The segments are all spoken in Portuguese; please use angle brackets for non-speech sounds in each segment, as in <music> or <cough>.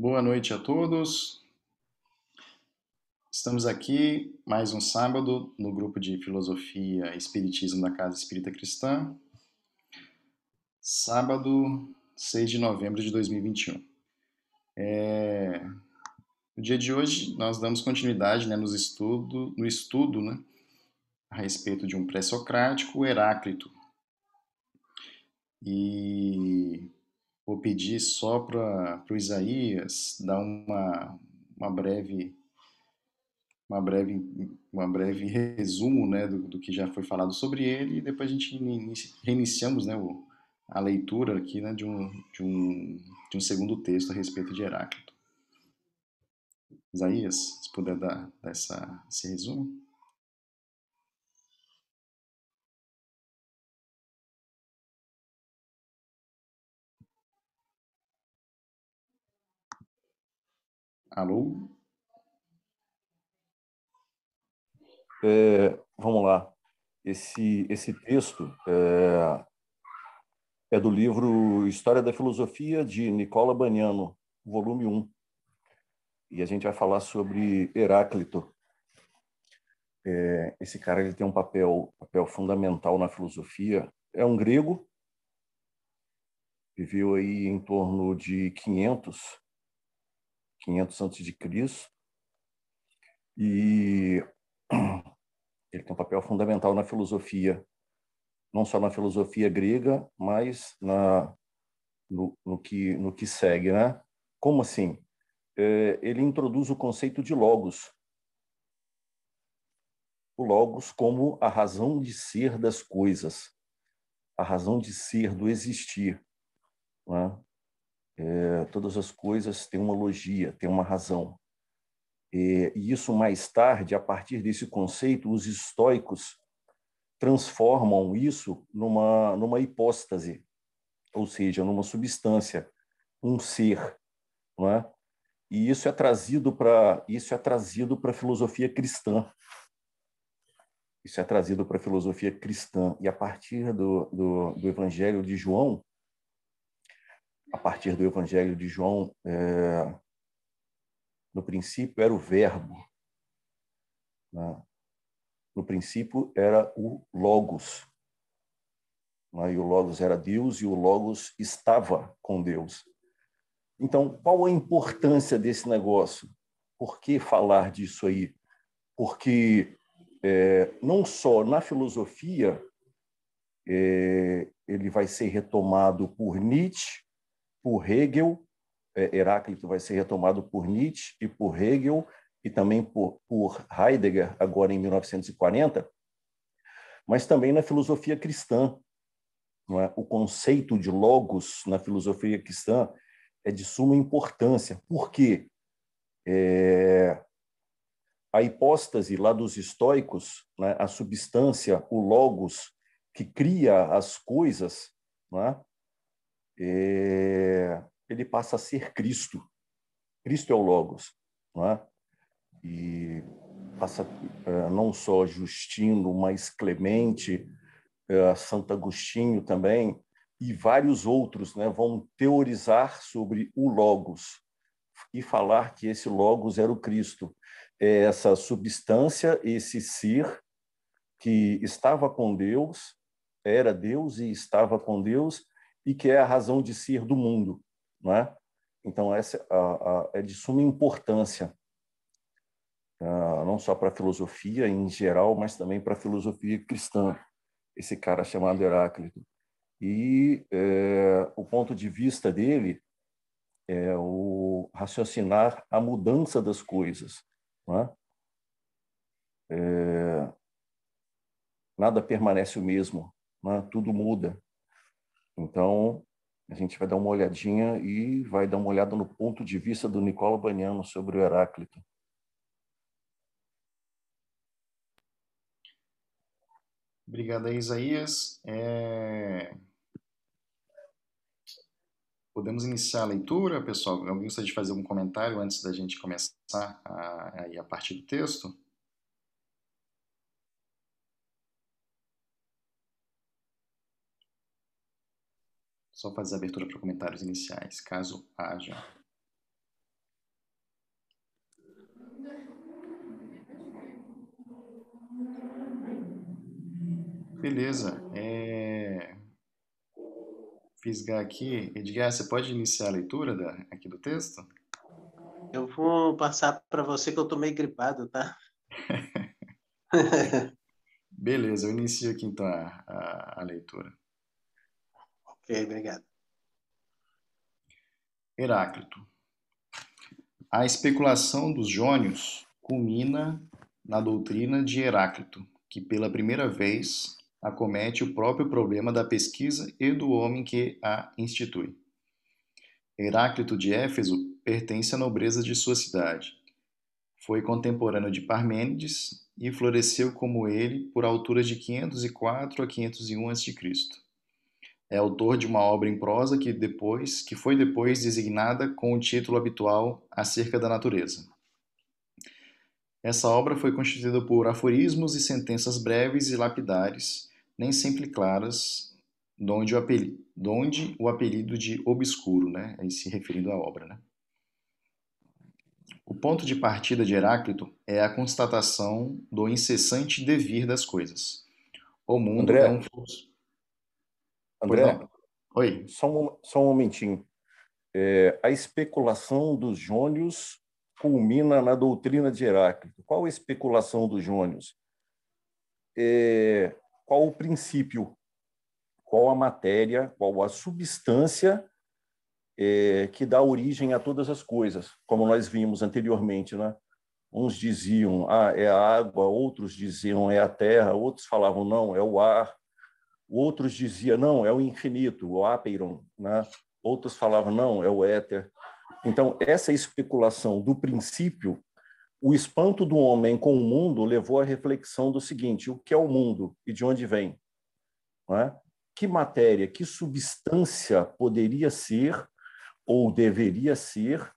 Boa noite a todos. Estamos aqui mais um sábado no grupo de Filosofia e Espiritismo da Casa Espírita Cristã. Sábado, 6 de novembro de 2021. É... No dia de hoje, nós damos continuidade né, nos estudo, no estudo né, a respeito de um pré-socrático, Heráclito. E vou pedir só para o Isaías dar uma, uma breve uma breve uma breve resumo né do, do que já foi falado sobre ele e depois a gente inicia, reiniciamos né o, a leitura aqui né de um, de um de um segundo texto a respeito de Heráclito. Isaías se puder dar, dar essa, esse resumo Alô? É, vamos lá. Esse, esse texto é, é, do livro História da Filosofia de Nicola Baniano, volume 1. E a gente vai falar sobre Heráclito. É, esse cara ele tem um papel, papel fundamental na filosofia. É um grego, viveu aí em torno de 500 500 antes de Cristo. E <clears throat> ele tem um papel fundamental na filosofia, não só na filosofia grega, mas na no, no que no que segue, né? Como assim? É, ele introduz o conceito de logos. O logos como a razão de ser das coisas, a razão de ser do existir. Né? É, todas as coisas têm uma logia, têm uma razão. E, e isso mais tarde, a partir desse conceito, os estoicos transformam isso numa numa hipóstase, ou seja, numa substância, um ser, não é? E isso é trazido para isso é trazido para a filosofia cristã. Isso é trazido para a filosofia cristã e a partir do, do, do Evangelho de João, a partir do Evangelho de João, é, no princípio era o Verbo, né? no princípio era o Logos, né? e o Logos era Deus e o Logos estava com Deus. Então, qual a importância desse negócio? Por que falar disso aí? Porque é, não só na filosofia é, ele vai ser retomado por Nietzsche, por Hegel, é, Heráclito vai ser retomado por Nietzsche e por Hegel, e também por, por Heidegger, agora em 1940, mas também na filosofia cristã. É? O conceito de logos na filosofia cristã é de suma importância. Por quê? É, a hipóstase lá dos estoicos, né, a substância, o logos, que cria as coisas, né, é, ele passa a ser Cristo. Cristo é o Logos. Não é? E passa é, não só Justino, mas Clemente, é, Santo Agostinho também, e vários outros né, vão teorizar sobre o Logos e falar que esse Logos era o Cristo. É essa substância, esse ser que estava com Deus, era Deus e estava com Deus, e que é a razão de ser do mundo, não é? Então essa a, é de suma importância, uh, não só para a filosofia em geral, mas também para a filosofia cristã. Esse cara chamado Heráclito e é, o ponto de vista dele é o raciocinar a mudança das coisas, não é? É, nada permanece o mesmo, é? tudo muda. Então, a gente vai dar uma olhadinha e vai dar uma olhada no ponto de vista do Nicola Baniano sobre o Heráclito. Obrigado, Isaías. É... Podemos iniciar a leitura, pessoal? Alguém gostaria de fazer algum comentário antes da gente começar a, a, a partir do texto? Só fazer a abertura para comentários iniciais, caso haja. Beleza. É... Fisgar aqui. Edgar, você pode iniciar a leitura da, aqui do texto? Eu vou passar para você que eu estou meio gripado, tá? <laughs> Beleza, eu inicio aqui então a, a, a leitura. Ok, obrigado. Heráclito. A especulação dos jônios culmina na doutrina de Heráclito, que pela primeira vez acomete o próprio problema da pesquisa e do homem que a institui. Heráclito de Éfeso pertence à nobreza de sua cidade. Foi contemporâneo de Parmênides e floresceu como ele por alturas de 504 a 501 a.C. É autor de uma obra em prosa que depois, que foi depois designada com o título habitual Acerca da Natureza. Essa obra foi constituída por aforismos e sentenças breves e lapidares, nem sempre claras, donde o apelido, donde o apelido de obscuro, né, aí se referindo à obra, né. O ponto de partida de Heráclito é a constatação do incessante devir das coisas. O mundo André, é um fluxo. André, Oi. Só um, só um momentinho. É, a especulação dos jônios culmina na doutrina de Heráclito. Qual a especulação dos jônios? É, qual o princípio? Qual a matéria? Qual a substância é, que dá origem a todas as coisas? Como nós vimos anteriormente, né? Uns diziam, ah, é a água, outros diziam, é a terra, outros falavam, não, é o ar, outros diziam, não, é o infinito, o apeiron, né? outros falavam, não, é o éter. Então, essa especulação do princípio, o espanto do homem com o mundo levou à reflexão do seguinte: o que é o mundo e de onde vem? É? Que matéria, que substância poderia ser ou deveria ser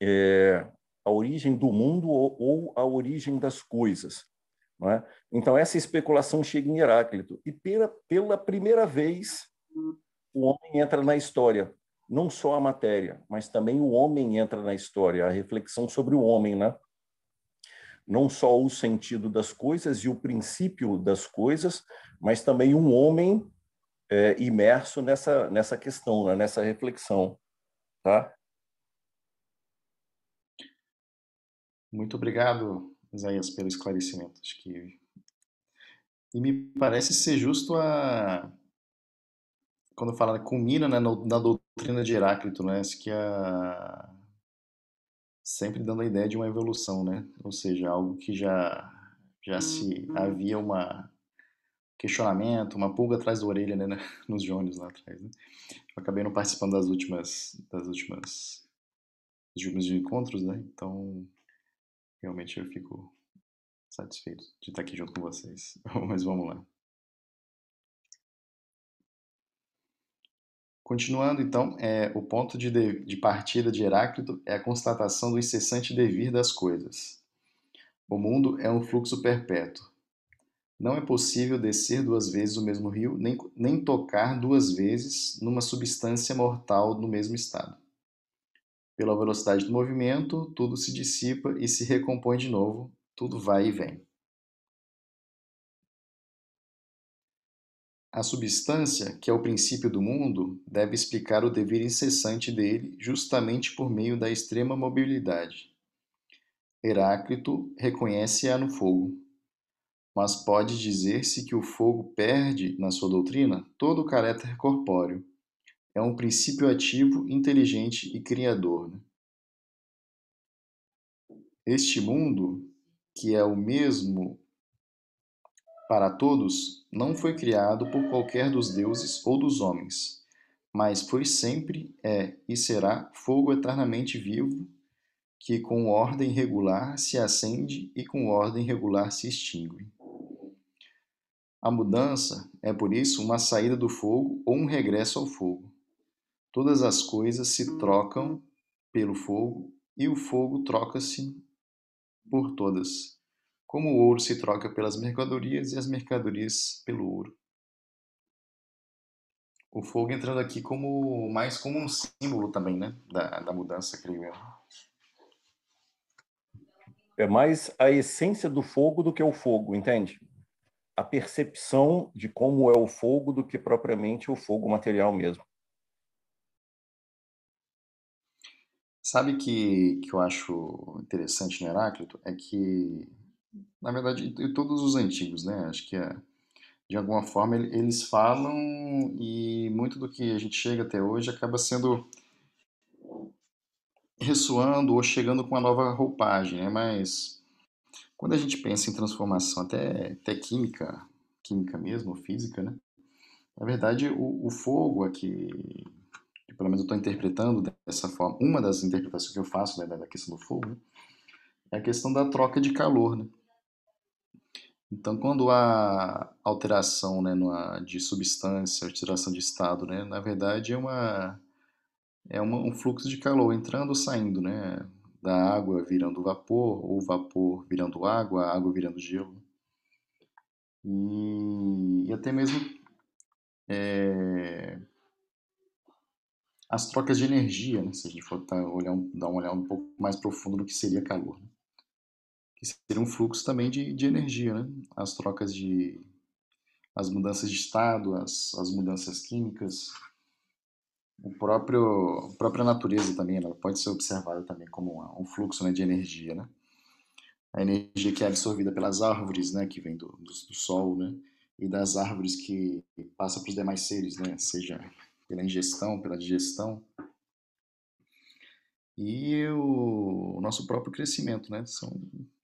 é, a origem do mundo ou, ou, a origem das coisas? É? Então, essa especulação chega em Heráclito. E pela, pela primeira vez, o homem entra na história não só a matéria, mas também o homem entra na história, a reflexão sobre o homem, né? Não só o sentido das coisas e o princípio das coisas, mas também um homem é, imerso nessa, nessa questão, né? nessa reflexão, tá? Muito obrigado, Isaías, pelo esclarecimento. Acho que e me parece ser justo a quando fala culmina né, na doutrina de Heráclito, né, que é sempre dando a ideia de uma evolução, né, ou seja, algo que já já se uhum. havia uma questionamento, uma pulga atrás da orelha, né, nos Jones lá atrás. Né? Eu acabei não participando das últimas das últimas dos últimos encontros, né, então realmente eu fico satisfeito de estar aqui junto com vocês. <laughs> Mas vamos lá. Continuando, então, é, o ponto de, de, de partida de Heráclito é a constatação do incessante devir das coisas. O mundo é um fluxo perpétuo. Não é possível descer duas vezes o mesmo rio, nem, nem tocar duas vezes numa substância mortal no mesmo estado. Pela velocidade do movimento, tudo se dissipa e se recompõe de novo, tudo vai e vem. A substância, que é o princípio do mundo, deve explicar o dever incessante dele, justamente por meio da extrema mobilidade. Heráclito reconhece-a no fogo. Mas pode dizer-se que o fogo perde, na sua doutrina, todo o caráter corpóreo. É um princípio ativo, inteligente e criador. Né? Este mundo, que é o mesmo para todos, não foi criado por qualquer dos deuses ou dos homens, mas foi sempre, é e será fogo eternamente vivo, que com ordem regular se acende e com ordem regular se extingue. A mudança é, por isso, uma saída do fogo ou um regresso ao fogo. Todas as coisas se trocam pelo fogo e o fogo troca-se por todas como o ouro se troca pelas mercadorias e as mercadorias pelo ouro. O fogo entrando aqui como mais como um símbolo também, né, da, da mudança, creio eu. É mais a essência do fogo do que o fogo, entende? a percepção de como é o fogo do que propriamente o fogo material mesmo. Sabe que, que eu acho interessante no Heráclito? É que, na verdade, em todos os antigos, né? Acho que é, de alguma forma eles falam e muito do que a gente chega até hoje acaba sendo ressoando ou chegando com uma nova roupagem, né? Mas quando a gente pensa em transformação, até, até química, química mesmo, física, né? Na verdade, o, o fogo aqui, que pelo menos eu estou interpretando dessa forma, uma das interpretações que eu faço né, da questão do fogo, né, é a questão da troca de calor, né? Então, quando há alteração né, numa, de substância, alteração de estado, né, na verdade é uma é uma, um fluxo de calor entrando ou saindo, né? Da água virando vapor, ou vapor virando água, água virando gelo. E, e até mesmo é, as trocas de energia, né? Se a gente for tá, olhar, dar uma olhada um pouco mais profundo no que seria calor. Né? Que seria um fluxo também de, de energia, né? As trocas de... as mudanças de estado, as, as mudanças químicas, o próprio a própria natureza também ela pode ser observada também como um fluxo né, de energia né a energia que é absorvida pelas árvores né que vem do, do, do sol né e das árvores que passa para os demais seres né seja pela ingestão pela digestão e o, o nosso próprio crescimento né são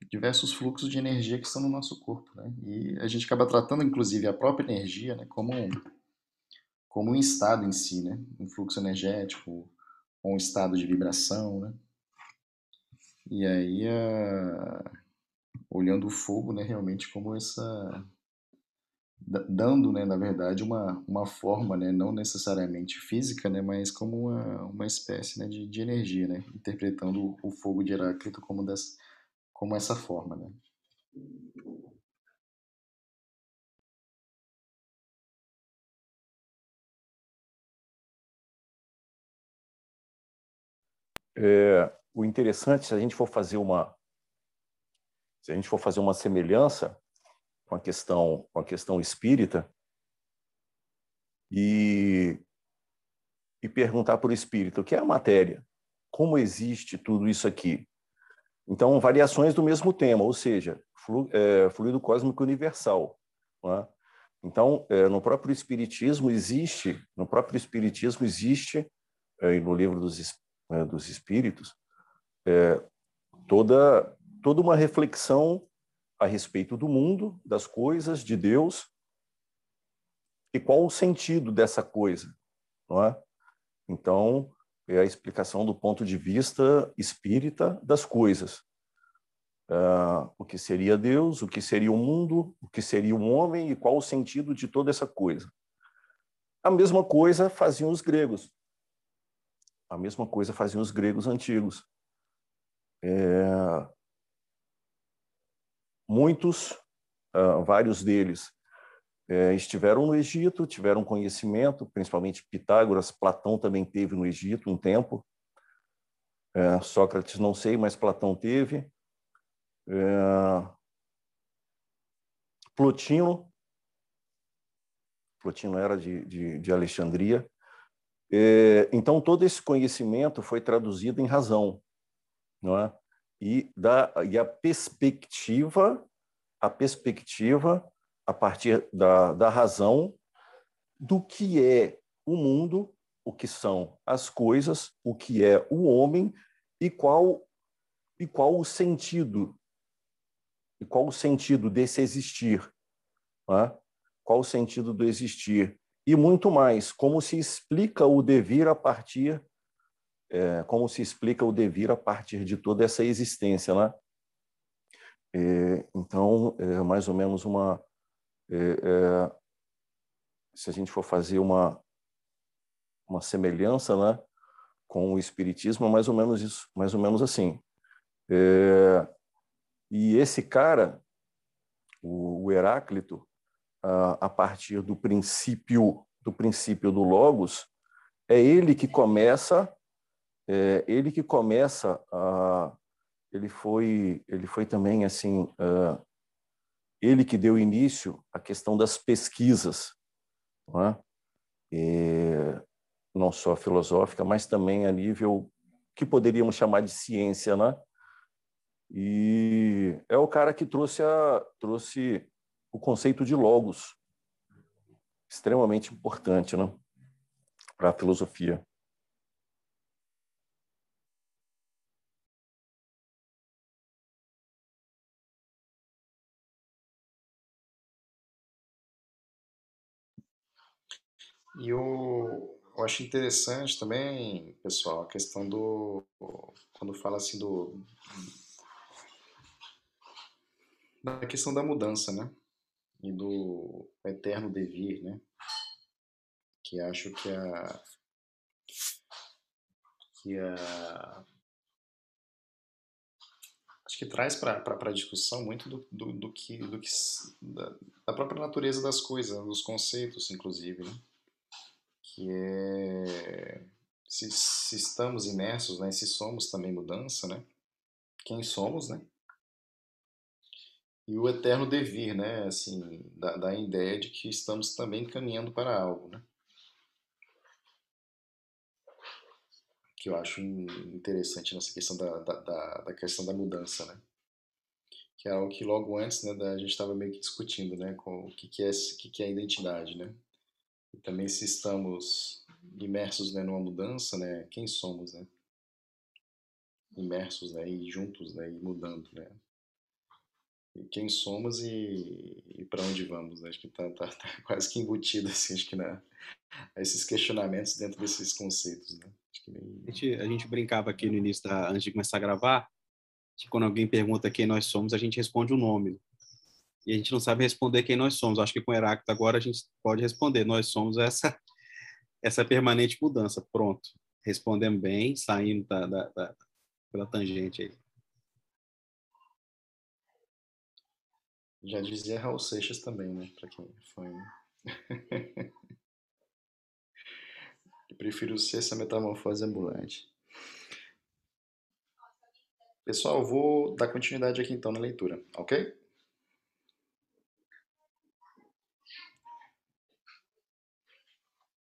diversos fluxos de energia que estão no nosso corpo né e a gente acaba tratando inclusive a própria energia né como um, como um estado em si, né? Um fluxo energético, ou um estado de vibração, né? E aí, a... olhando o fogo, né, realmente como essa dando, né, na verdade, uma, uma forma, né, não necessariamente física, né, mas como uma, uma espécie, né, de, de energia, né, interpretando o fogo de Heráclito como, dessa, como essa forma, né. É, o interessante, se a gente for fazer uma se a gente for fazer uma semelhança com a questão com a questão espírita e e perguntar para o espírito o que é a matéria, como existe tudo isso aqui. Então, variações do mesmo tema, ou seja, flu, é, fluido cósmico universal. É? Então, é, no próprio espiritismo existe, no próprio espiritismo existe, é, no livro dos né, dos espíritos, é, toda, toda uma reflexão a respeito do mundo, das coisas, de Deus, e qual o sentido dessa coisa, não é? Então, é a explicação do ponto de vista espírita das coisas. Uh, o que seria Deus, o que seria o mundo, o que seria o homem e qual o sentido de toda essa coisa. A mesma coisa faziam os gregos. A mesma coisa faziam os gregos antigos. É... Muitos, uh, vários deles, é, estiveram no Egito, tiveram conhecimento, principalmente Pitágoras, Platão também teve no Egito um tempo. É, Sócrates não sei, mas Platão teve. É, Plotino, Plotino era de, de, de Alexandria, então, todo esse conhecimento foi traduzido em razão, não é? E, da, e a perspectiva, a perspectiva a partir da, da razão do que é o mundo, o que são as coisas, o que é o homem e qual e qual o sentido e qual o sentido desse existir, é? qual o sentido do existir e muito mais, como se explica o devir a partir, é, como se explica o devir a partir de toda essa existência, né? É, então, é mais ou menos uma, é, é, se a gente for fazer uma uma semelhança, né, com o espiritismo, é mais ou menos isso, mais ou menos assim. É, e esse cara, o, o Heráclito, a partir do princípio do princípio do logos, é ele que começa, é ele que começa a, ele foi ele foi também assim uh, ele que deu início à questão das pesquisas, não, é? Não só filosófica, mas também a nível que poderíamos chamar de ciência, né? E é o cara que trouxe, a, trouxe o conceito de logos, extremamente importante né? para a filosofia. E eu, eu acho interessante também, pessoal, a questão do. Quando fala assim do. Da questão da mudança, né? E do eterno devir, né? Que acho que a. Que a. Acho que traz para a discussão muito do, do, do, que, do que da, da própria natureza das coisas, dos conceitos, inclusive, né? Que é se, se, estamos imersos, né, se somos também mudança, né, quem somos, né, e o eterno devir, né, assim, da, da ideia de que estamos também caminhando para algo, né, que eu acho interessante nessa questão da, da, da, da questão da mudança, né, que é algo que logo antes, né, da, a gente estava meio que discutindo, né, com o que, que é, que, que é identidade, né, e também se estamos imersos né, numa mudança, né, quem somos, né? Imersos, né, e juntos, né, e mudando, né? E quem somos e, e para onde vamos, né? Acho que tá, tá, <laughs> tá, quase que embutido, assim, acho que na, esses questionamentos dentro desses conceitos, né? Bem... A, gente, a gente brincava aqui no início, da, antes de começar a gravar, que quando alguém pergunta quem nós somos, a gente responde o nome e a gente não sabe responder quem nós somos. Acho que com Heráclito agora a gente pode responder. Nós somos essa <laughs> essa permanente mudança. Pronto. Respondemos bem, saindo da, da, da pela tangente aí. Já dizia Raul Seixas também, né? Para quem foi. <laughs> Eu prefiro ser essa metamorfose ambulante. Pessoal, vou dar continuidade aqui então na leitura, ok?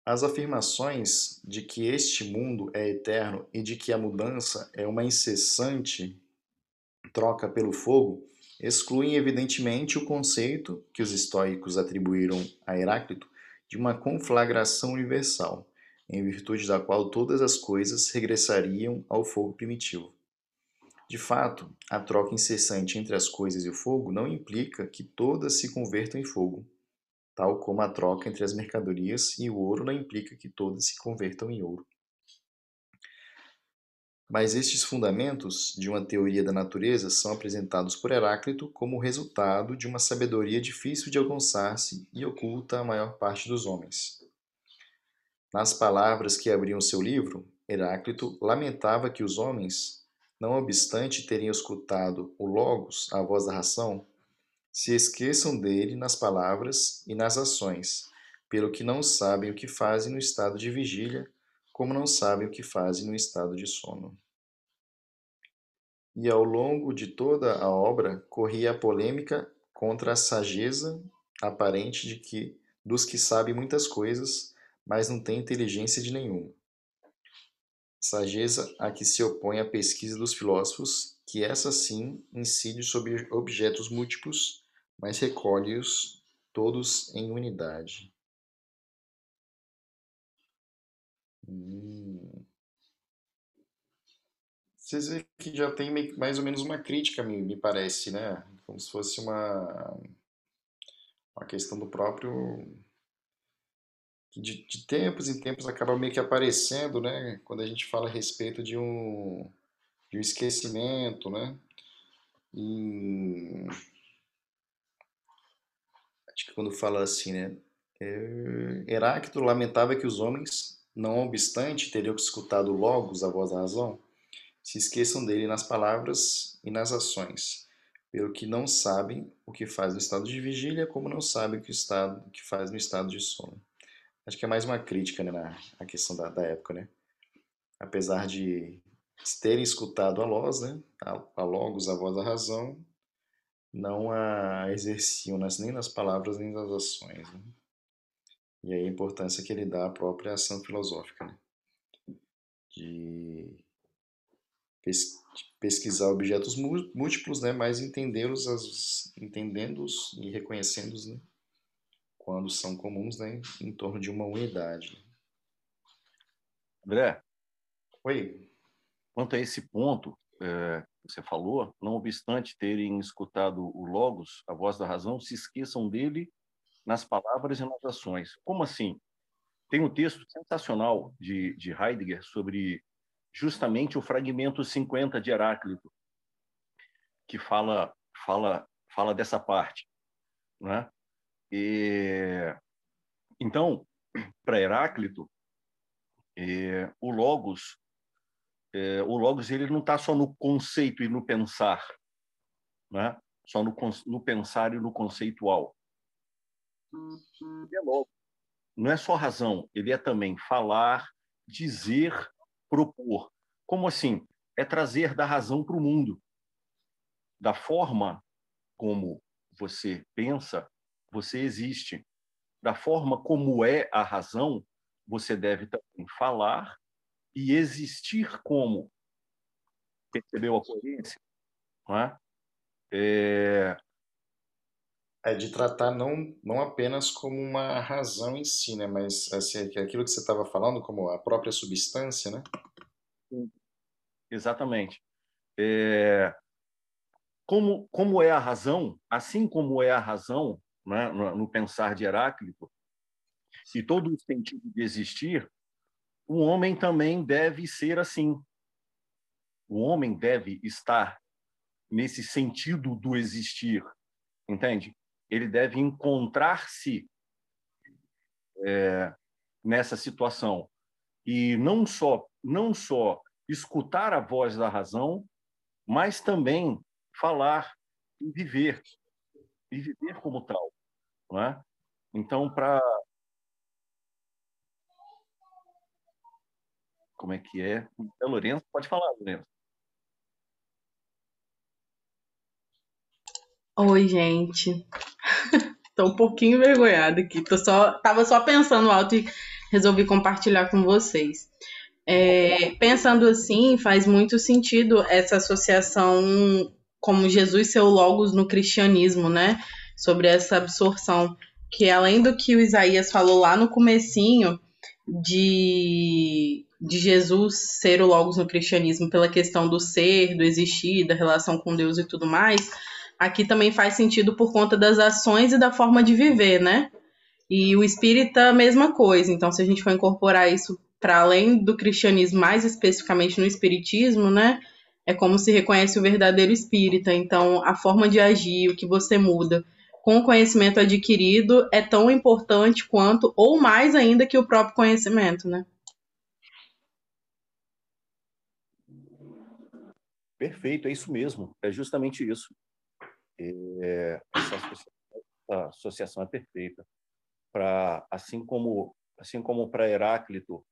As afirmações de que este mundo é eterno e de que a mudança é uma incessante troca pelo fogo excluem evidentemente o conceito que os estoicos atribuíram a Heráclito de uma conflagração universal, em virtude da qual todas as coisas regressariam ao fogo primitivo. De fato, a troca incessante entre as coisas e o fogo não implica que todas se convertam em fogo tal como a troca entre as mercadorias e o ouro não implica que todas se convertam em ouro. Mas estes fundamentos de uma teoria da natureza são apresentados por Heráclito como resultado de uma sabedoria difícil de alcançar-se e oculta à maior parte dos homens. Nas palavras que abriam seu livro, Heráclito lamentava que os homens, não obstante terem escutado o Logos, a voz da ração, se esqueçam dele nas palavras e nas ações, pelo que não sabem o que fazem no estado de vigília, como não sabem o que fazem no estado de sono. E ao longo de toda a obra corria a polêmica contra a sageza aparente de que dos que sabem muitas coisas, mas não têm inteligência de nenhuma. Sageza a que se opõe a pesquisa dos filósofos, que essa sim incide sobre objetos múltiplos mas recolhe-os todos em unidade. Hum. Vocês veem que já tem mais ou menos uma crítica, me, parece, né? Como se fosse uma, uma questão do próprio. De, de tempos em tempos acaba meio que aparecendo, né? Quando a gente fala a respeito de um, de um esquecimento, né? E acho que quando fala assim, né? É, Heráclito lamentava que os homens, não obstante teriam escutado logos a voz da razão, se esqueçam dele nas palavras e nas ações, pelo que não sabem o que faz no estado de vigília, como não sabem o que, estado, que faz no estado de sono. Acho que é mais uma crítica né, na questão da, da época, né? Apesar de terem escutado a Logos, né? A, a Logos, a voz da razão, não a exerciam nem nas palavras nem nas ações. Né? E aí a importância que ele dá à própria ação filosófica, né? de, pes de pesquisar objetos múltiplos, né? mas entendê-los entendendo e reconhecendo-os né? quando são comuns né? em torno de uma unidade. André? Oi? Quanto a esse ponto, é, você falou, não obstante terem escutado o Logos, a voz da razão, se esqueçam dele nas palavras e nas ações. Como assim? Tem um texto sensacional de, de Heidegger sobre justamente o fragmento 50 de Heráclito, que fala fala fala dessa parte, né? E, então, <clears throat> para Heráclito, é, o logos é, o logos ele não está só no conceito e no pensar, né? Só no, no pensar e no conceitual. Ele é logo. Não é só razão, ele é também falar, dizer, propor. Como assim? É trazer da razão para o mundo. Da forma como você pensa, você existe. Da forma como é a razão, você deve também falar e existir como. Percebeu a coerência? Não é? É... é de tratar não, não apenas como uma razão em si, né? mas assim, aquilo que você estava falando, como a própria substância, né? Exatamente. É... Como, como é a razão, assim como é a razão né, no, no pensar de Heráclito, e todo o sentido de existir, o homem também deve ser assim. O homem deve estar nesse sentido do existir, entende? Ele deve encontrar-se é, nessa situação e não só não só escutar a voz da razão, mas também falar e viver e viver como tal, não é? Então, para como é que é. É Lourenço, pode falar, Lourenço. Oi, gente. <laughs> Tô um pouquinho envergonhada aqui. Tô só, tava só pensando alto e resolvi compartilhar com vocês. É, pensando assim, faz muito sentido essa associação como Jesus seu logos no cristianismo, né? Sobre essa absorção, que além do que o Isaías falou lá no comecinho, de de Jesus ser o Logos no cristianismo pela questão do ser, do existir, da relação com Deus e tudo mais, aqui também faz sentido por conta das ações e da forma de viver, né? E o espírita, mesma coisa. Então, se a gente for incorporar isso para além do cristianismo, mais especificamente no espiritismo, né? É como se reconhece o verdadeiro espírita. Então, a forma de agir, o que você muda com o conhecimento adquirido é tão importante quanto, ou mais ainda, que o próprio conhecimento, né? Perfeito, é isso mesmo, é justamente isso. É, essa, associação, essa associação é perfeita. Para assim como assim como para Heráclito,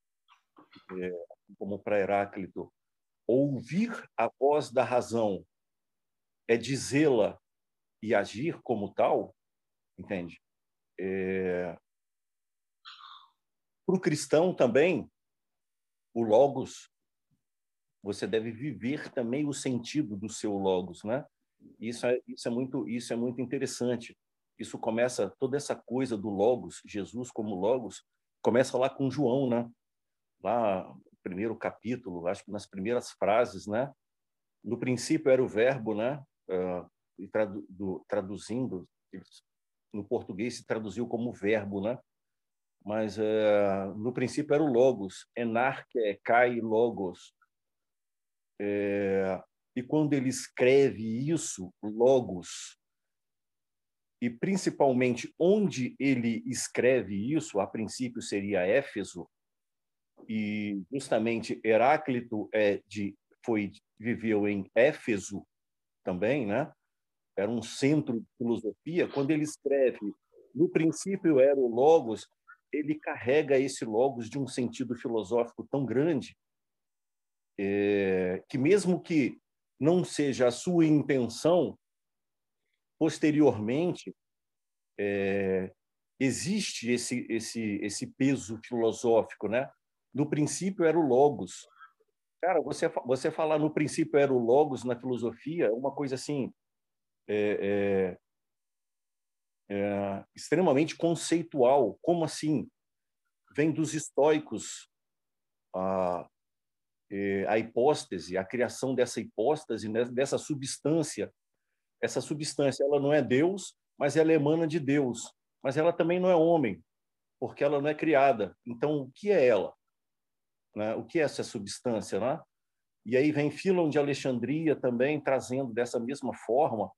é, como para Heráclito, ouvir a voz da razão é dizê-la e agir como tal, entende? É... Para o cristão também, o logos você deve viver também o sentido do seu logos, né? Isso é, isso é muito isso é muito interessante. Isso começa toda essa coisa do logos, Jesus como logos, começa lá com João, né? Lá no primeiro capítulo, acho que nas primeiras frases, né? No princípio era o verbo, né? Uh, e tradu do, traduzindo no português se traduziu como verbo, né? Mas uh, no princípio era o logos, enarque, kai logos, é, e quando ele escreve isso, Logos, e principalmente onde ele escreve isso, a princípio seria Éfeso, e justamente Heráclito é de, foi, viveu em Éfeso também, né? era um centro de filosofia. Quando ele escreve, no princípio era o Logos, ele carrega esse Logos de um sentido filosófico tão grande é, que mesmo que não seja a sua intenção, posteriormente, é, existe esse, esse, esse peso filosófico, né? No princípio era o logos. Cara, você, você falar no princípio era o logos na filosofia é uma coisa assim é, é, é, extremamente conceitual. Como assim? Vem dos estoicos a, é, a hipóstase, a criação dessa hipóstase, né, dessa substância. Essa substância ela não é Deus, mas ela emana de Deus. Mas ela também não é homem, porque ela não é criada. Então, o que é ela? Né? O que é essa substância? Né? E aí vem Filon de Alexandria também trazendo dessa mesma forma,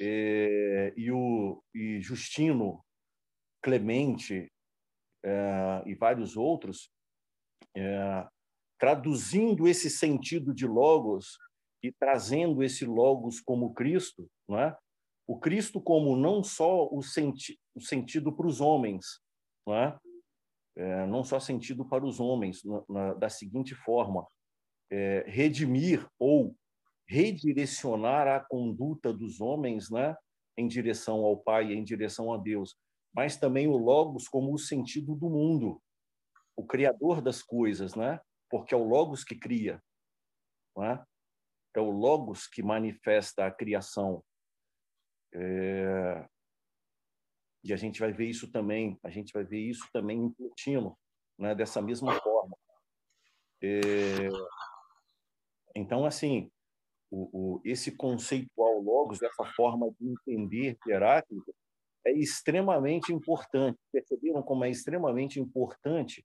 é, e o e Justino Clemente é, e vários outros, traduzindo esse sentido de logos e trazendo esse logos como Cristo, não é? O Cristo como não só o, senti o sentido para os homens, não é? é? não só sentido para os homens, na, na, da seguinte forma: é, redimir ou redirecionar a conduta dos homens, né, em direção ao Pai, em direção a Deus, mas também o logos como o sentido do mundo, o criador das coisas, né? Porque é o logos que cria, né? É o logos que manifesta a criação. É... E a gente vai ver isso também, a gente vai ver isso também em Plutino, né? Dessa mesma forma. É... Então, assim, o, o, esse conceitual logos, essa forma de entender Heráclito, é extremamente importante. Perceberam como é extremamente importante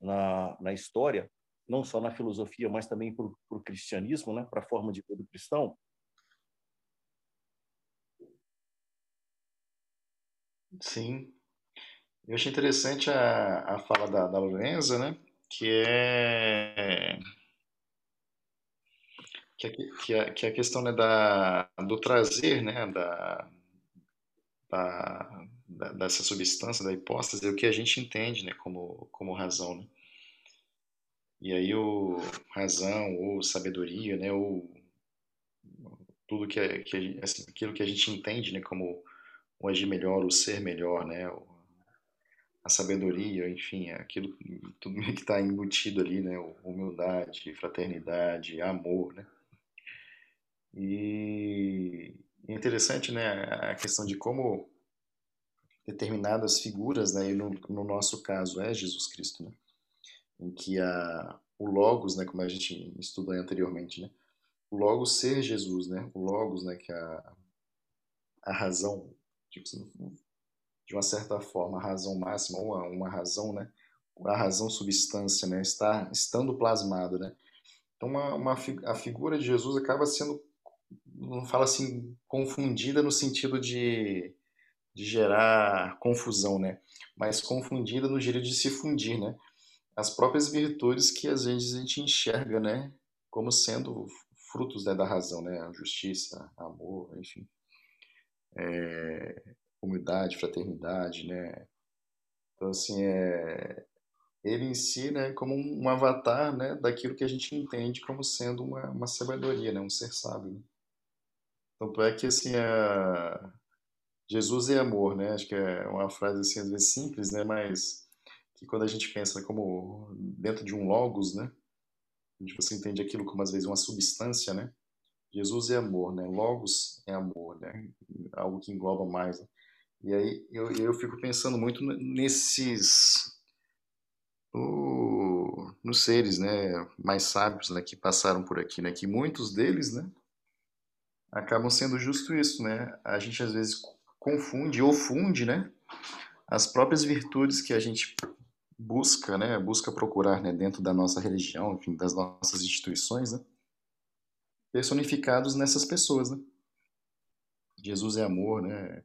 na, na história, não só na filosofia, mas também para o cristianismo, né? para a forma de todo cristão? Sim. Eu achei interessante a, a fala da, da Lorenza, né? que é que a, que a, que a questão né, da, do trazer, né, da, da, dessa substância, da hipóstase, é o que a gente entende né, como, como razão. Né? E aí o razão, ou sabedoria, né, ou tudo que, é, que assim, aquilo que a gente entende né, como o agir melhor, o ser melhor, né, a sabedoria, enfim, é aquilo tudo que está embutido ali, né, humildade, fraternidade, amor, né, e é interessante, né, a questão de como determinadas figuras, né, e no, no nosso caso é Jesus Cristo, né, em que a, o Logos, né, como a gente estudou anteriormente, né, o Logos ser Jesus, né, o Logos, né, que é a, a razão, tipo, de uma certa forma, a razão máxima, ou uma, uma razão, né, a razão substância, né, está estando plasmado, né, então uma, uma, a figura de Jesus acaba sendo não fala assim, confundida no sentido de, de gerar confusão, né? Mas confundida no jeito de se fundir, né? As próprias virtudes que às vezes a gente enxerga, né? Como sendo frutos né, da razão, né? A justiça, amor, enfim. É, humildade, fraternidade, né? Então, assim, é, ele em si, né, como um avatar, né, daquilo que a gente entende como sendo uma, uma sabedoria, né, um ser sábio. Né? Tanto é que, assim, a... Jesus é amor, né? Acho que é uma frase, assim, às vezes simples, né? Mas que quando a gente pensa como dentro de um logos, né? Onde você entende aquilo como, às vezes, uma substância, né? Jesus é amor, né? Logos é amor, né? Algo que engloba mais. Né? E aí eu, eu fico pensando muito nesses... No, nos seres, né? Mais sábios, né? Que passaram por aqui, né? Que muitos deles, né? acabam sendo justo isso, né? A gente às vezes confunde ou funde, né? As próprias virtudes que a gente busca, né? Busca procurar, né? Dentro da nossa religião, enfim, das nossas instituições, né? Personificados nessas pessoas, né? Jesus é amor, né?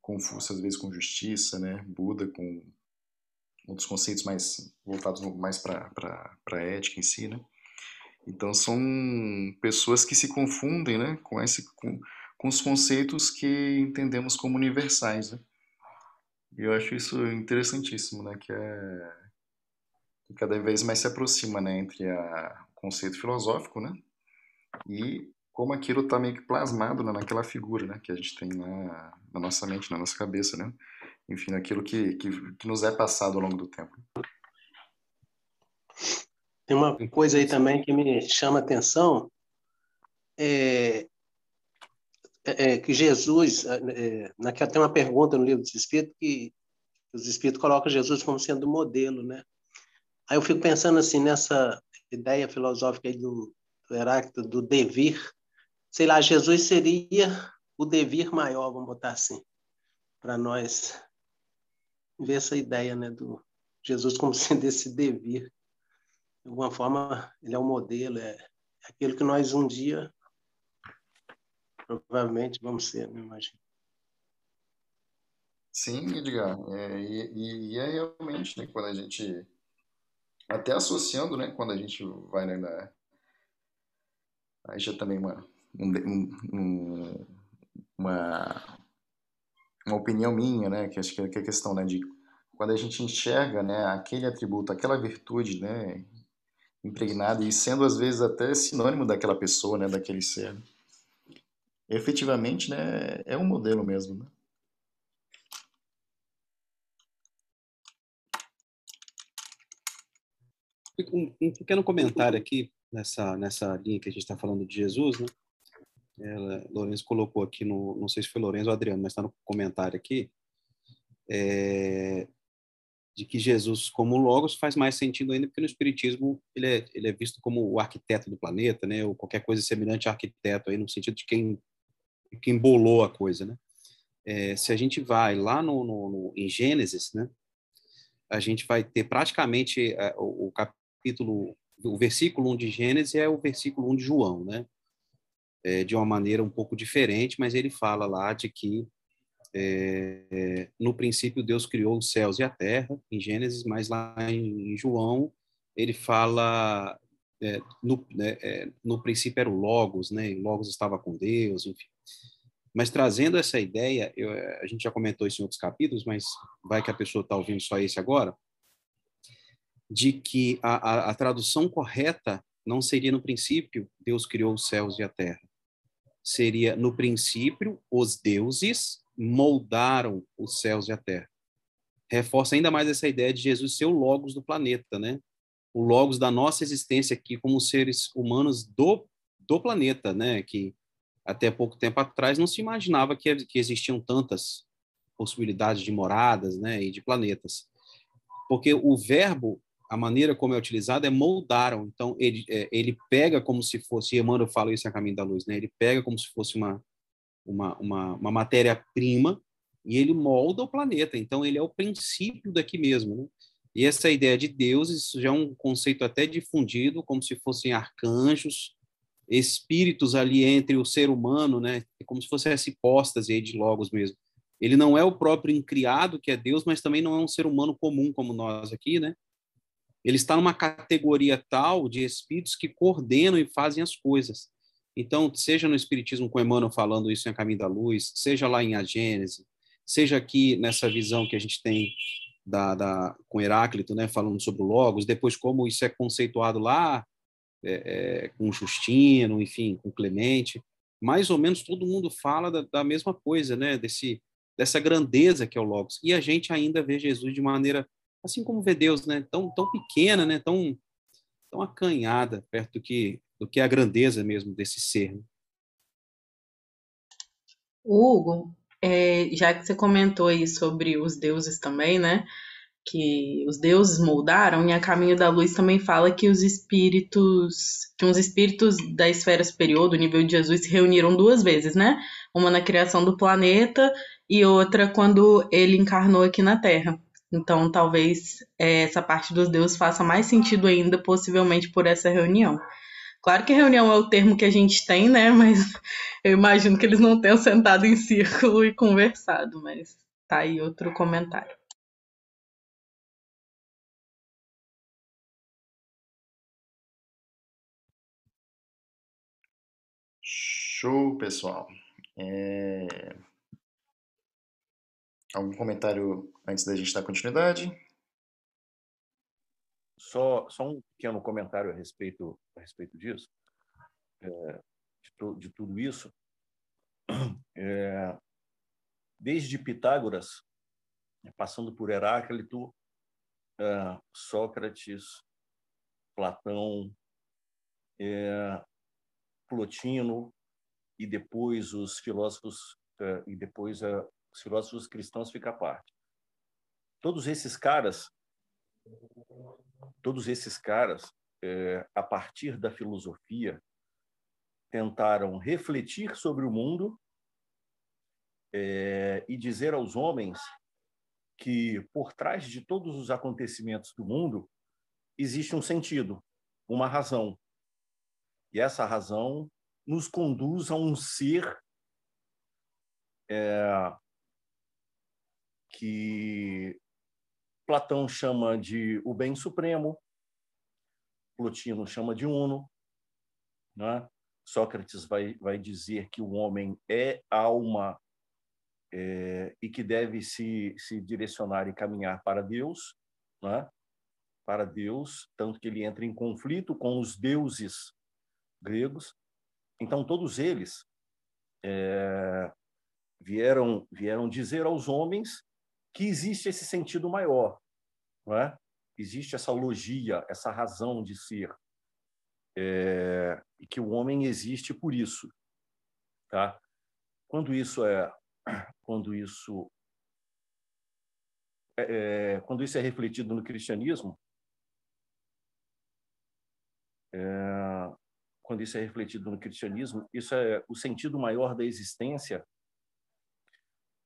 Confúcio às vezes com justiça, né? Buda com outros conceitos mais voltados mais para a ética em si, né? Então são pessoas que se confundem né, com, esse, com, com os conceitos que entendemos como universais. Né? E eu acho isso interessantíssimo, né, que, é, que cada vez mais se aproxima né, entre a, o conceito filosófico né, e como aquilo está meio que plasmado né, naquela figura né, que a gente tem na, na nossa mente, na nossa cabeça, né? Enfim, aquilo que, que, que nos é passado ao longo do tempo. Tem uma coisa aí também que me chama a atenção, é, é, é que Jesus, é, naquela, tem uma pergunta no livro dos Espíritos que os Espíritos colocam Jesus como sendo modelo, né? Aí eu fico pensando assim nessa ideia filosófica do, do Heráclito, do devir. Sei lá, Jesus seria o devir maior, vamos botar assim, para nós ver essa ideia, né, do Jesus como <laughs> sendo esse devir. De alguma forma, ele é o um modelo, é, é aquilo que nós um dia provavelmente vamos ser, me imagino. Sim, Edgar, é, e, e, é realmente, né, quando a gente, até associando, né, quando a gente vai, né, na, aí já também uma, um, um, uma, uma opinião minha, né, que acho que é a questão, né, de quando a gente enxerga, né, aquele atributo, aquela virtude, né, impregnada e sendo às vezes até sinônimo daquela pessoa, né, daquele ser, efetivamente, né, é um modelo mesmo, né? Um, um, pequeno comentário aqui nessa nessa linha que a gente está falando de Jesus, né? Ela, Lourenço colocou aqui no, não sei se foi Lourenço ou Adriano, mas está no comentário aqui, é, de que Jesus como logos faz mais sentido ainda porque no espiritismo ele é, ele é visto como o arquiteto do planeta, né? Ou qualquer coisa semelhante a arquiteto aí no sentido de quem quem bolou a coisa, né? É, se a gente vai lá no, no, no, em Gênesis, né? A gente vai ter praticamente é, o, o capítulo, o versículo 1 de Gênesis é o versículo 1 de João, né? É, de uma maneira um pouco diferente, mas ele fala lá de que é, no princípio Deus criou os céus e a terra, em Gênesis, mas lá em, em João ele fala é, no, né, é, no princípio era o Logos, né? Logos estava com Deus, enfim. Mas trazendo essa ideia, eu, a gente já comentou isso em outros capítulos, mas vai que a pessoa está ouvindo só esse agora de que a, a, a tradução correta não seria no princípio, Deus criou os céus e a terra. Seria no princípio, os deuses moldaram os céus e a terra. Reforça ainda mais essa ideia de Jesus ser o logos do planeta, né? O logos da nossa existência aqui como seres humanos do, do planeta, né? Que até pouco tempo atrás não se imaginava que, que existiam tantas possibilidades de moradas, né? E de planetas. Porque o verbo a maneira como é utilizado é moldaram. Então, ele, é, ele pega como se fosse, Emmanuel fala isso A Caminho da Luz, né? ele pega como se fosse uma, uma, uma, uma matéria-prima e ele molda o planeta. Então, ele é o princípio daqui mesmo. Né? E essa ideia de Deus, isso já é um conceito até difundido, como se fossem arcanjos, espíritos ali entre o ser humano, né? É como se fosse essa hipóstase aí de Logos mesmo. Ele não é o próprio incriado, que é Deus, mas também não é um ser humano comum como nós aqui, né? Ele está numa categoria tal de espíritos que coordenam e fazem as coisas. Então, seja no Espiritismo com Emmanuel falando isso em A Caminho da Luz, seja lá em A Gênese, seja aqui nessa visão que a gente tem da, da, com Heráclito, né, falando sobre o Logos, depois como isso é conceituado lá é, é, com Justino, enfim, com Clemente, mais ou menos todo mundo fala da, da mesma coisa, né, desse, dessa grandeza que é o Logos. E a gente ainda vê Jesus de maneira assim como vê Deus, né, tão, tão pequena, né, tão, tão acanhada perto do que, do que a grandeza mesmo desse ser. Né? Hugo, é, já que você comentou aí sobre os deuses também, né, que os deuses moldaram, e a Caminho da Luz também fala que os espíritos, que uns espíritos da esfera superior, do nível de Jesus, se reuniram duas vezes, né? Uma na criação do planeta e outra quando ele encarnou aqui na Terra. Então, talvez é, essa parte dos deuses faça mais sentido ainda, possivelmente por essa reunião. Claro que reunião é o termo que a gente tem, né? <laughs> Mas eu imagino que eles não tenham sentado em círculo e conversado, mas tá aí outro comentário. Show, pessoal. É... Algum comentário antes da gente dar continuidade? Só, só um pequeno comentário a respeito, a respeito disso. É, de, to, de tudo isso, é, desde Pitágoras, passando por Heráclito, é, Sócrates, Platão, é, Plotino e depois os filósofos é, e depois os filósofos cristãos fica à parte. Todos esses caras, todos esses caras, é, a partir da filosofia, tentaram refletir sobre o mundo é, e dizer aos homens que por trás de todos os acontecimentos do mundo existe um sentido, uma razão. E essa razão nos conduz a um ser é, que Platão chama de o bem supremo, Plotino chama de uno, né? Sócrates vai, vai dizer que o homem é alma é, e que deve se, se direcionar e caminhar para Deus, né? para Deus, tanto que ele entra em conflito com os deuses gregos. Então, todos eles é, vieram, vieram dizer aos homens que existe esse sentido maior, não é? existe essa logia, essa razão de ser, é, e que o homem existe por isso. Tá? Quando isso é quando isso é, é, quando isso é refletido no cristianismo, é, quando isso é refletido no cristianismo, isso é o sentido maior da existência.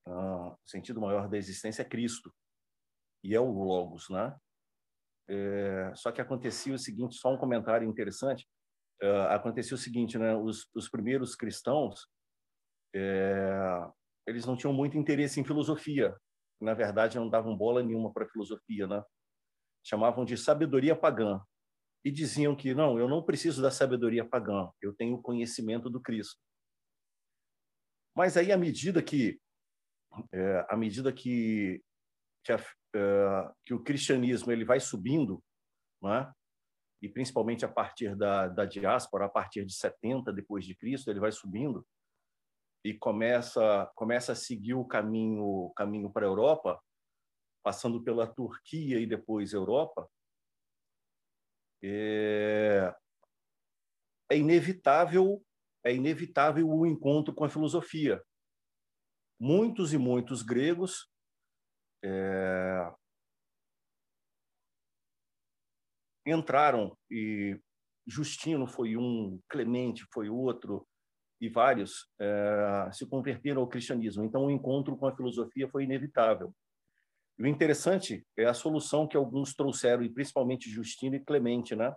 Uh, o sentido maior da existência é Cristo e é o Logos, né? É, só que acontecia o seguinte, só um comentário interessante. Uh, acontecia o seguinte, né? Os, os primeiros cristãos é, eles não tinham muito interesse em filosofia. Na verdade, não davam bola nenhuma para filosofia, né? Chamavam de sabedoria pagã e diziam que não, eu não preciso da sabedoria pagã, eu tenho o conhecimento do Cristo. Mas aí, à medida que, é, à medida que que, a, é, que, o cristianismo ele vai subindo, né? e principalmente a partir da, da diáspora, a partir de 70 depois de Cristo, ele vai subindo e começa começa a seguir o caminho caminho para a Europa, passando pela Turquia e depois Europa, é, é inevitável é inevitável o encontro com a filosofia. Muitos e muitos gregos é, entraram e Justino foi um, Clemente foi outro, e vários é, se converteram ao cristianismo. Então, o encontro com a filosofia foi inevitável. E o interessante é a solução que alguns trouxeram, e principalmente Justino e Clemente, né?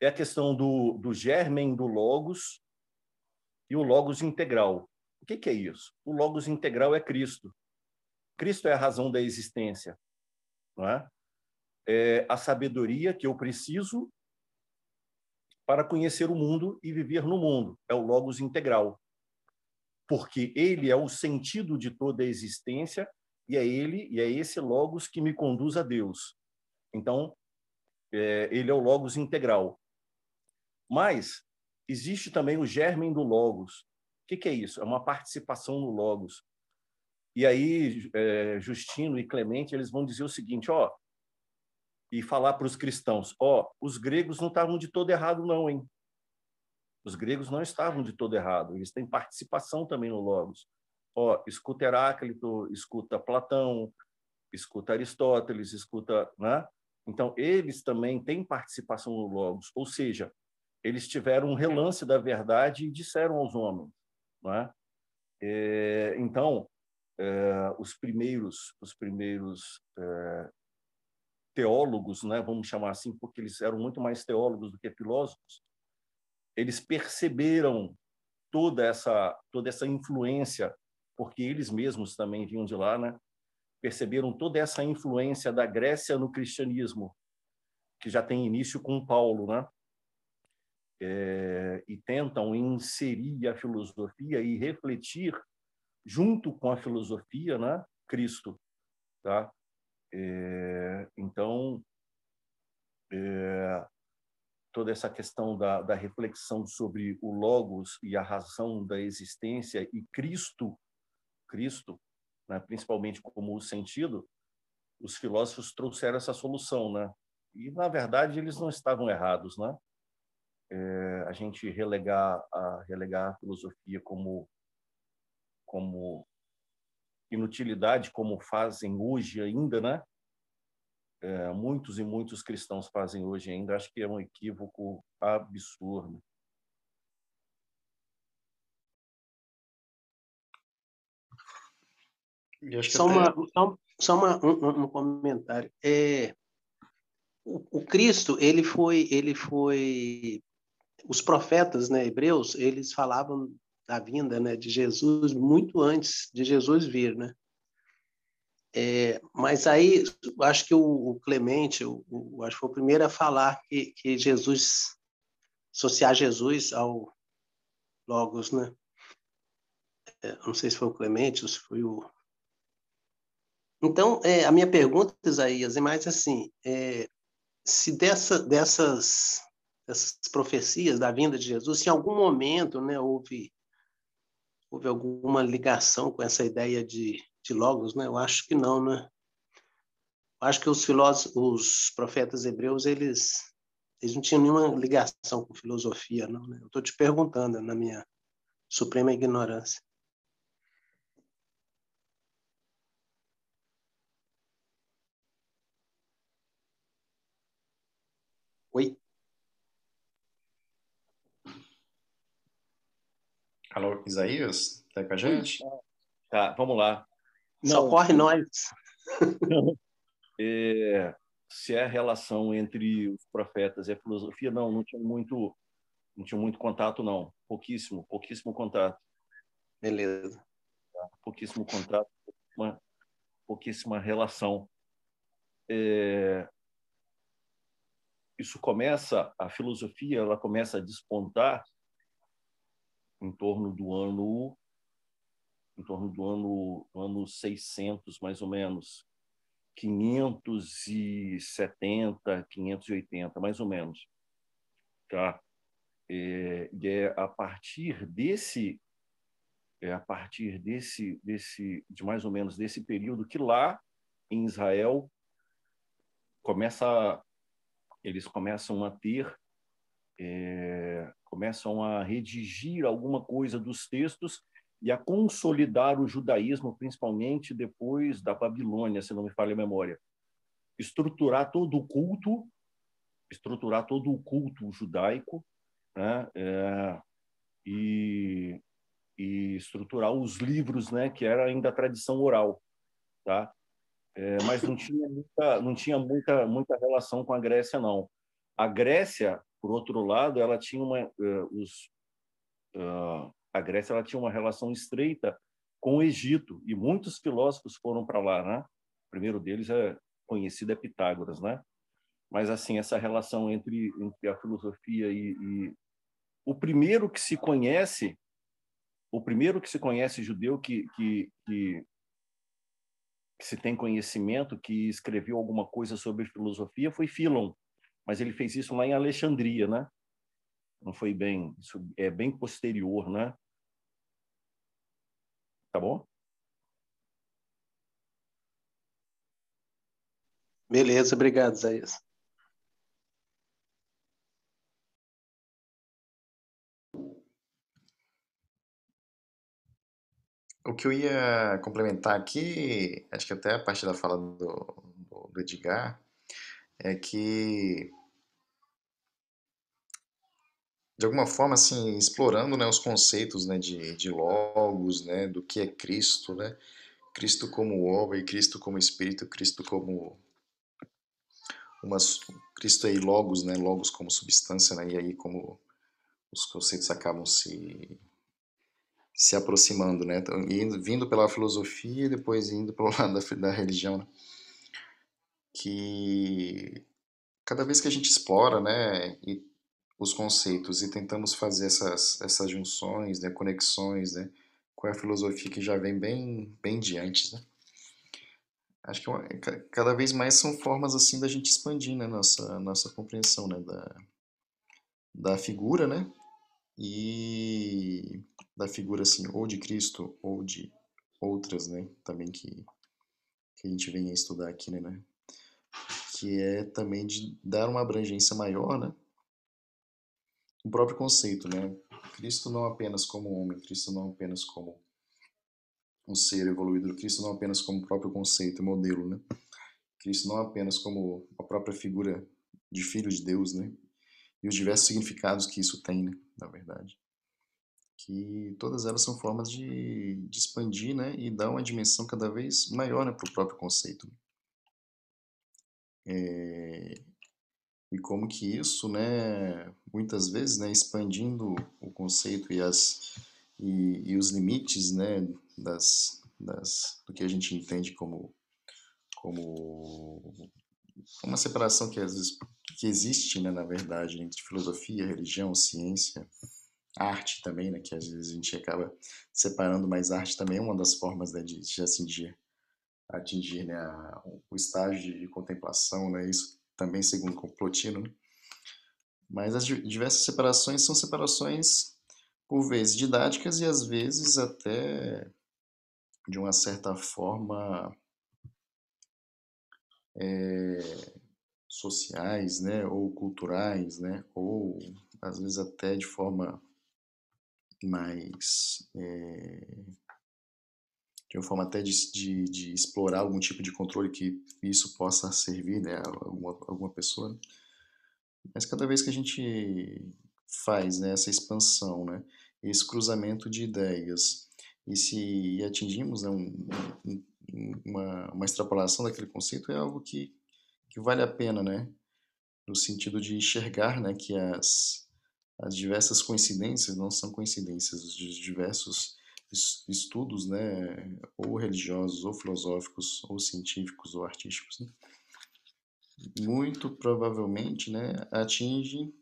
É a questão do, do germen do logos e o logos integral. O que, que é isso? O logos integral é Cristo. Cristo é a razão da existência, não é? É a sabedoria que eu preciso para conhecer o mundo e viver no mundo. É o logos integral. Porque ele é o sentido de toda a existência e é ele e é esse logos que me conduz a Deus. Então, é, ele é o logos integral. Mas existe também o germen do logos. O que, que é isso? É uma participação no logos. E aí, é, Justino e Clemente, eles vão dizer o seguinte, ó, e falar para os cristãos: ó, os gregos não estavam de todo errado, não, hein? Os gregos não estavam de todo errado, eles têm participação também no Logos. Ó, escuta Heráclito, escuta Platão, escuta Aristóteles, escuta. Né? Então, eles também têm participação no Logos, ou seja, eles tiveram um relance da verdade e disseram aos homens. Né? É, então, é, os primeiros, os primeiros é, teólogos, né, vamos chamar assim, porque eles eram muito mais teólogos do que filósofos, eles perceberam toda essa toda essa influência, porque eles mesmos também vinham de lá, né? Perceberam toda essa influência da Grécia no cristianismo, que já tem início com Paulo, né? É, e tentam inserir a filosofia e refletir junto com a filosofia, né? Cristo, tá? É, então, é, toda essa questão da, da reflexão sobre o logos e a razão da existência e Cristo, Cristo, né, principalmente como o sentido, os filósofos trouxeram essa solução, né? E na verdade eles não estavam errados, né? É, a gente relegar a relegar a filosofia como como inutilidade, como fazem hoje ainda, né? É, muitos e muitos cristãos fazem hoje ainda, acho que é um equívoco absurdo. Só, até... uma, só, só uma, um, um, comentário. É, o, o, Cristo, ele foi, ele foi, os profetas, né, hebreus, eles falavam da vinda, né, de Jesus muito antes de Jesus vir, né? É, mas aí, acho que o, o Clemente, o, o, acho que foi o primeiro a falar que, que Jesus, associar Jesus ao Logos, né? É, não sei se foi o Clemente ou se foi o... Então, é, a minha pergunta, Isaías, é mais assim, é, se dessa, dessas, dessas profecias da vinda de Jesus, se em algum momento né, houve, houve alguma ligação com essa ideia de de Logos, né? Eu acho que não, né? Eu acho que os filósofos, os profetas hebreus, eles, eles não tinham nenhuma ligação com filosofia, não, né? Eu estou te perguntando, na minha suprema ignorância. Oi? Alô, Isaías? Tá com a gente? Tá, vamos lá. Não, corre nós. <laughs> É, se é a relação entre os profetas e a filosofia, não, não tinha muito, não tinha muito contato, não. Pouquíssimo, pouquíssimo contato. Beleza. Pouquíssimo contato, uma pouquíssima relação. É, isso começa, a filosofia, ela começa a despontar em torno do ano em torno do ano, do ano 600, mais ou menos. 570, 580, mais ou menos. Tá? É, e é a partir desse é a partir desse desse de mais ou menos desse período que lá em Israel começa eles começam a ter é, começam a redigir alguma coisa dos textos e a consolidar o judaísmo, principalmente depois da Babilônia, se não me falha a memória. Estruturar todo o culto, estruturar todo o culto judaico, né? É, e, e estruturar os livros, né? Que era ainda a tradição oral, tá? É, mas não tinha muita, não tinha muita, muita relação com a Grécia, não. A Grécia, por outro lado, ela tinha uma, uh, os uh, a Grécia ela tinha uma relação estreita com o Egito e muitos filósofos foram para lá, né? O primeiro deles é conhecido é Pitágoras, né? Mas assim essa relação entre, entre a filosofia e, e o primeiro que se conhece, o primeiro que se conhece judeu que, que, que que se tem conhecimento que escreveu alguma coisa sobre filosofia foi Filon, mas ele fez isso lá em Alexandria, né? Não foi bem, isso é bem posterior, né? Tá bom? Beleza, obrigado, Isaías. O que eu ia complementar aqui, acho que até a partir da fala do, do Edgar, é que de alguma forma, assim, explorando né, os conceitos né, de, de logos, né, do que é Cristo, né? Cristo como obra e Cristo como Espírito, Cristo como uma, Cristo aí logos, né, logos como substância, né, e aí como os conceitos acabam se se aproximando, né, então, indo, vindo pela filosofia e depois indo pelo <laughs> lado da, da religião, né? que cada vez que a gente explora, né, e os conceitos e tentamos fazer essas, essas junções, né, conexões, né, com a filosofia que já vem bem, bem de antes, né? Acho que uma, cada vez mais são formas assim da gente expandir né, nossa, nossa compreensão né, da, da figura, né? E da figura assim, ou de Cristo ou de outras, né? Também que, que a gente vem a estudar aqui, né? Que é também de dar uma abrangência maior, né? O próprio conceito, né? Cristo não apenas como homem, Cristo não apenas como um ser evoluído, Cristo não apenas como próprio conceito, modelo, né? Cristo não apenas como a própria figura de filho de Deus, né? E os diversos significados que isso tem, né? Na verdade. Que todas elas são formas de, de expandir, né? E dar uma dimensão cada vez maior né, para o próprio conceito. É, e como que isso, né, muitas vezes, né, expandindo o conceito e, as, e, e os limites, né, das, das, do que a gente entende como, como uma separação que às vezes que existe, né, na verdade, entre filosofia, religião, ciência, arte também, né, que às vezes a gente acaba separando, mas arte também é uma das formas né, de, de atingir, atingir né, a, o estágio de contemplação, né, isso também segundo Plotino, né? mas as diversas separações são separações por vezes didáticas e às vezes até de uma certa forma é, sociais, né, ou culturais, né, ou às vezes até de forma mais é, de uma forma até de, de, de, explorar algum tipo de controle que isso possa servir né, a alguma, alguma pessoa. Né? Mas cada vez que a gente faz né, essa expansão, né, esse cruzamento de ideias, e se atingimos né, um, um, uma, uma extrapolação daquele conceito, é algo que, que vale a pena, né? no sentido de enxergar né, que as, as diversas coincidências não são coincidências, os diversos estudos, né, ou religiosos, ou filosóficos, ou científicos, ou artísticos, né, muito provavelmente, né, atingem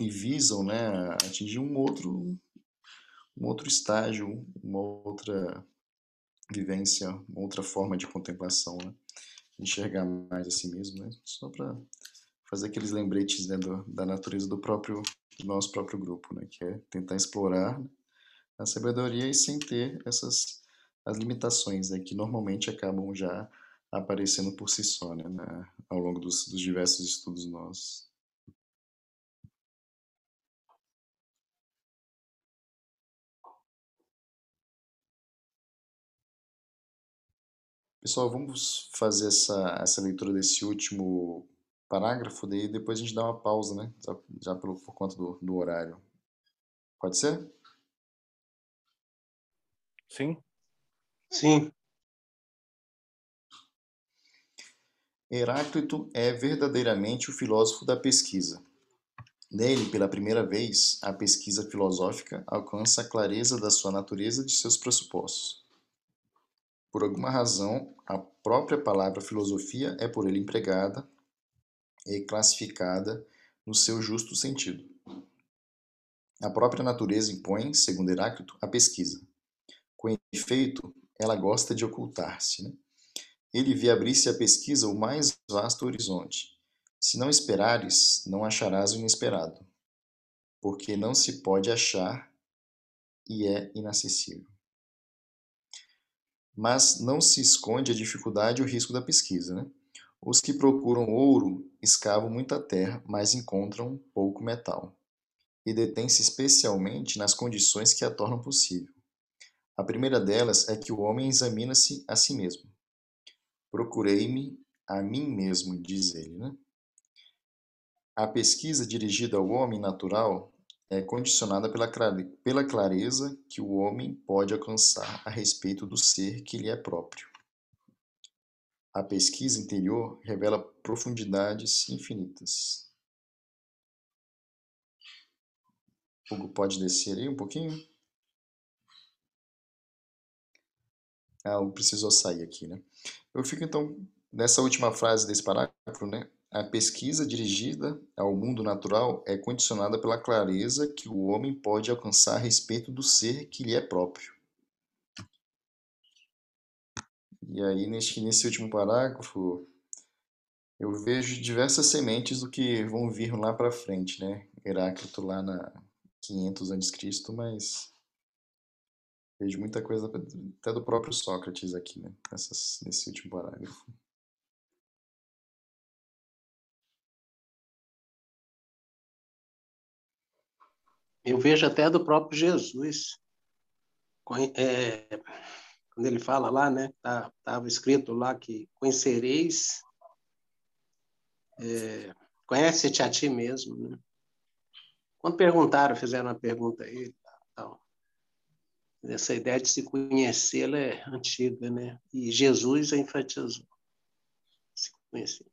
e visam, né, atingir um outro, um outro estágio, uma outra vivência, uma outra forma de contemplação, né, enxergar mais a si mesmo, né, só para fazer aqueles lembretes né, do, da natureza do próprio do nosso próprio grupo, né, que é tentar explorar a sabedoria e sem ter essas as limitações né, que normalmente acabam já aparecendo por si só né, na, ao longo dos, dos diversos estudos nossos. Pessoal, vamos fazer essa, essa leitura desse último parágrafo, daí depois a gente dá uma pausa, né? Já, já pelo, por conta do, do horário. Pode ser? Sim? Sim. Heráclito é verdadeiramente o filósofo da pesquisa. Nele, pela primeira vez, a pesquisa filosófica alcança a clareza da sua natureza e de seus pressupostos. Por alguma razão, a própria palavra filosofia é por ele empregada e classificada no seu justo sentido. A própria natureza impõe, segundo Heráclito, a pesquisa. Com efeito, ela gosta de ocultar-se. Né? Ele vê abrir-se a pesquisa o mais vasto horizonte. Se não esperares, não acharás o inesperado, porque não se pode achar e é inacessível. Mas não se esconde a dificuldade e o risco da pesquisa. Né? Os que procuram ouro escavam muita terra, mas encontram pouco metal, e detêm-se especialmente nas condições que a tornam possível. A primeira delas é que o homem examina-se a si mesmo. Procurei-me a mim mesmo, diz ele. Né? A pesquisa dirigida ao homem natural é condicionada pela, pela clareza que o homem pode alcançar a respeito do ser que lhe é próprio. A pesquisa interior revela profundidades infinitas. Hugo, pode descer aí um pouquinho? Ah, precisou sair aqui, né? Eu fico então nessa última frase desse parágrafo, né? A pesquisa dirigida ao mundo natural é condicionada pela clareza que o homem pode alcançar a respeito do ser que lhe é próprio. E aí, nesse, nesse último parágrafo, eu vejo diversas sementes do que vão vir lá para frente, né? Heráclito lá na 500 a.C., mas vejo muita coisa até do próprio Sócrates aqui, né? Nesse último parágrafo. Eu vejo até do próprio Jesus. É, quando ele fala lá, né? Estava tá, escrito lá que conhecereis, é, conhece-te a ti mesmo, né? Quando perguntaram, fizeram uma pergunta a ele, tal, essa ideia de se conhecê-la é antiga, né? E Jesus enfatizou. Se conhecer.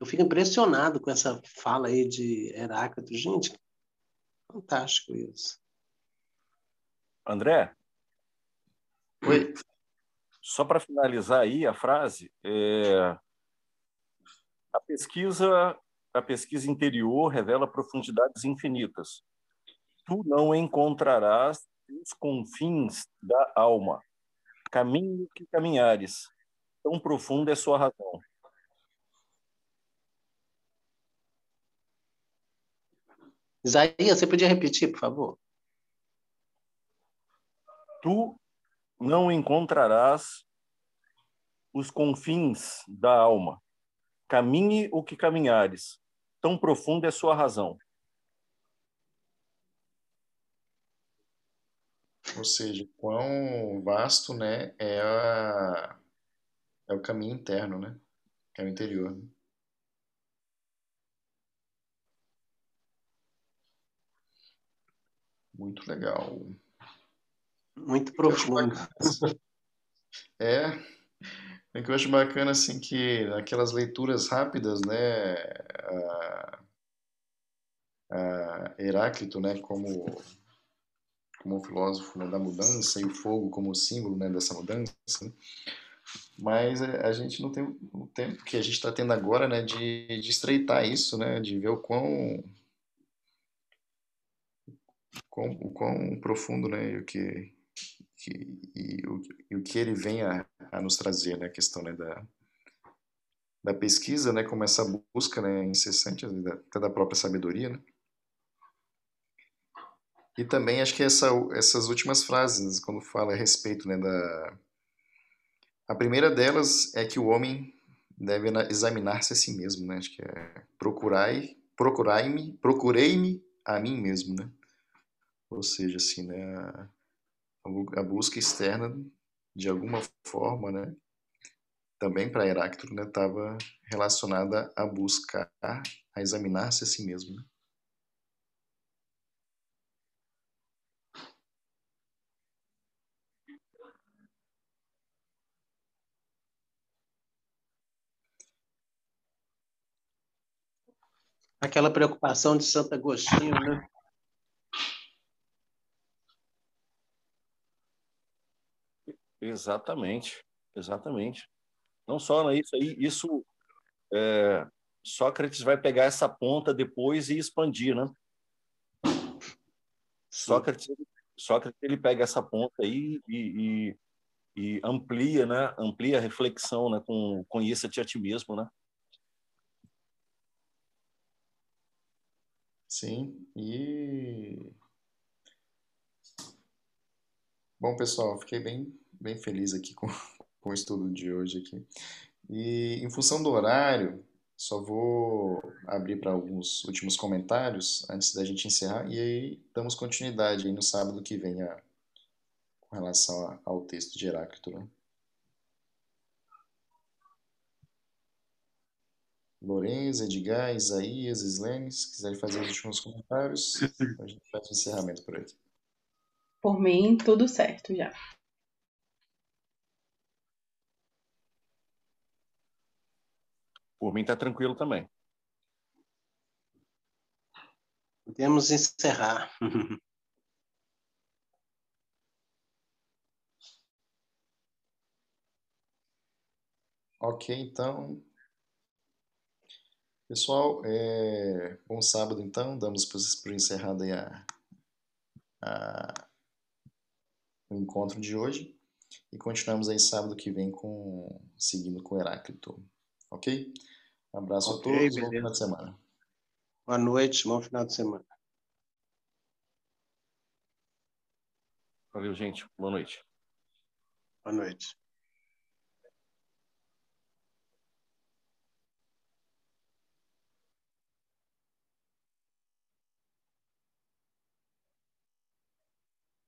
Eu fico impressionado com essa fala aí de Heráclito. Gente, fantástico isso. André? Oi. Só para finalizar aí a frase, é... a pesquisa a pesquisa interior revela profundidades infinitas. Tu não encontrarás os confins da alma. Caminho que caminhares. Tão profunda é sua razão. Isaías, você podia repetir, por favor? Tu não encontrarás os confins da alma. Caminhe o que caminhares. Tão profunda é sua razão. Ou seja, quão vasto, né, é, a, é o caminho interno, né? É o interior. Né? Muito legal. Muito profundo. É, é que eu acho bacana assim que aquelas leituras rápidas, né, a, a Heráclito, né, como como filósofo né, da mudança e o fogo como símbolo né, dessa mudança, né? mas a gente não tem o tempo que a gente está tendo agora, né, de, de estreitar isso, né, de ver o quão quão, o quão profundo, né, e o que, que e, o, e o que ele vem a, a nos trazer, né, a questão, né, da, da pesquisa, né, como essa busca, né, incessante até da própria sabedoria, né, e também acho que essa, essas últimas frases, quando fala a respeito, né, da... A primeira delas é que o homem deve examinar-se a si mesmo, né, acho que é procurai, procurai-me, procurei-me a mim mesmo, né, ou seja, assim, né, a, a busca externa, de alguma forma, né, também para Heráclito, né, estava relacionada a buscar, a examinar-se a si mesmo. Né? Aquela preocupação de Santo Agostinho, né? Exatamente, exatamente. Não só isso aí, isso é, Sócrates vai pegar essa ponta depois e expandir, né? Sócrates, Sócrates ele pega essa ponta aí e, e, e, amplia, né? Amplia a reflexão, né? Com conheça-te a ti mesmo, né? Sim, e bom pessoal, fiquei bem bem feliz aqui com, <laughs> com o estudo de hoje aqui. E em função do horário, só vou abrir para alguns últimos comentários antes da gente encerrar e aí damos continuidade aí no sábado que vem a, com relação a, ao texto de Heráclito. Né? Lourenço, Edgar, Isaías, Islene, se quiserem fazer os últimos comentários, a gente faz o encerramento por aqui. Por mim, tudo certo já. Por mim está tranquilo também. Podemos encerrar. <laughs> ok, então. Pessoal, é... bom sábado então. Damos por, encerrado aí a, a, o encontro de hoje. E continuamos aí sábado que vem com seguindo com Heráclito. Ok? Um abraço okay, a todos, beleza. bom final de semana. Boa noite, bom final de semana. Valeu, gente. Boa noite. Boa noite.